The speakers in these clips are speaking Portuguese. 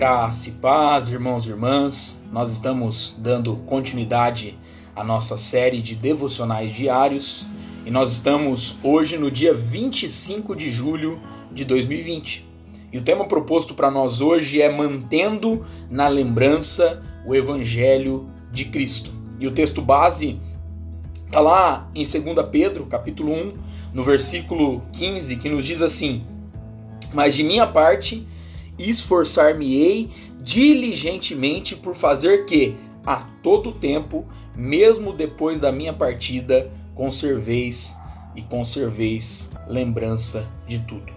Graça e paz, irmãos e irmãs. Nós estamos dando continuidade à nossa série de devocionais diários e nós estamos hoje no dia 25 de julho de 2020. E o tema proposto para nós hoje é mantendo na lembrança o evangelho de Cristo. E o texto base está lá em 2 Pedro, capítulo 1, no versículo 15, que nos diz assim: "Mas de minha parte, esforçar-me-ei diligentemente por fazer que, a todo tempo, mesmo depois da minha partida, conserveis e conserveis lembrança de tudo.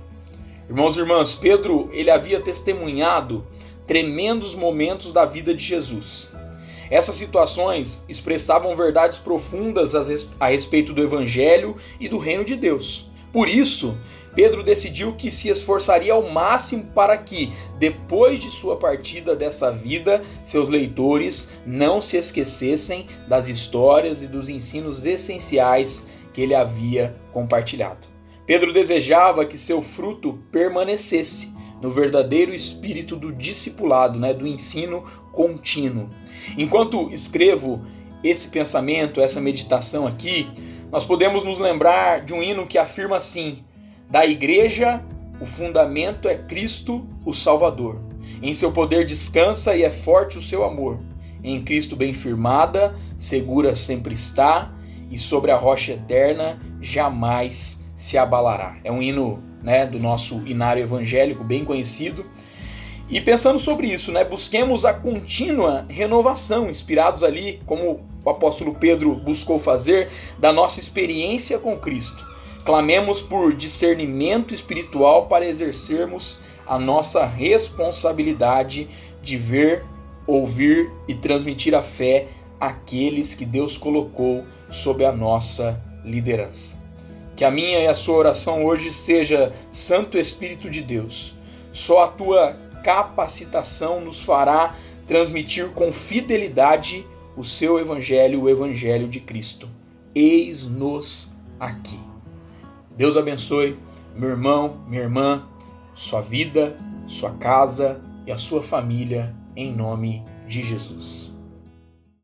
Irmãos e irmãs, Pedro ele havia testemunhado tremendos momentos da vida de Jesus. Essas situações expressavam verdades profundas a respeito do Evangelho e do Reino de Deus. Por isso, Pedro decidiu que se esforçaria ao máximo para que, depois de sua partida dessa vida, seus leitores não se esquecessem das histórias e dos ensinos essenciais que ele havia compartilhado. Pedro desejava que seu fruto permanecesse no verdadeiro espírito do discipulado, né, do ensino contínuo. Enquanto escrevo esse pensamento, essa meditação aqui, nós podemos nos lembrar de um hino que afirma assim: da igreja, o fundamento é Cristo, o Salvador. Em seu poder descansa e é forte o seu amor. Em Cristo bem firmada, segura sempre está, e sobre a rocha eterna jamais se abalará. É um hino né, do nosso inário evangélico bem conhecido. E pensando sobre isso, né, busquemos a contínua renovação, inspirados ali, como o apóstolo Pedro buscou fazer, da nossa experiência com Cristo Clamemos por discernimento espiritual para exercermos a nossa responsabilidade de ver, ouvir e transmitir a fé àqueles que Deus colocou sob a nossa liderança. Que a minha e a sua oração hoje seja: Santo Espírito de Deus, só a tua capacitação nos fará transmitir com fidelidade o seu evangelho, o evangelho de Cristo. Eis-nos aqui. Deus abençoe meu irmão, minha irmã, sua vida, sua casa e a sua família, em nome de Jesus.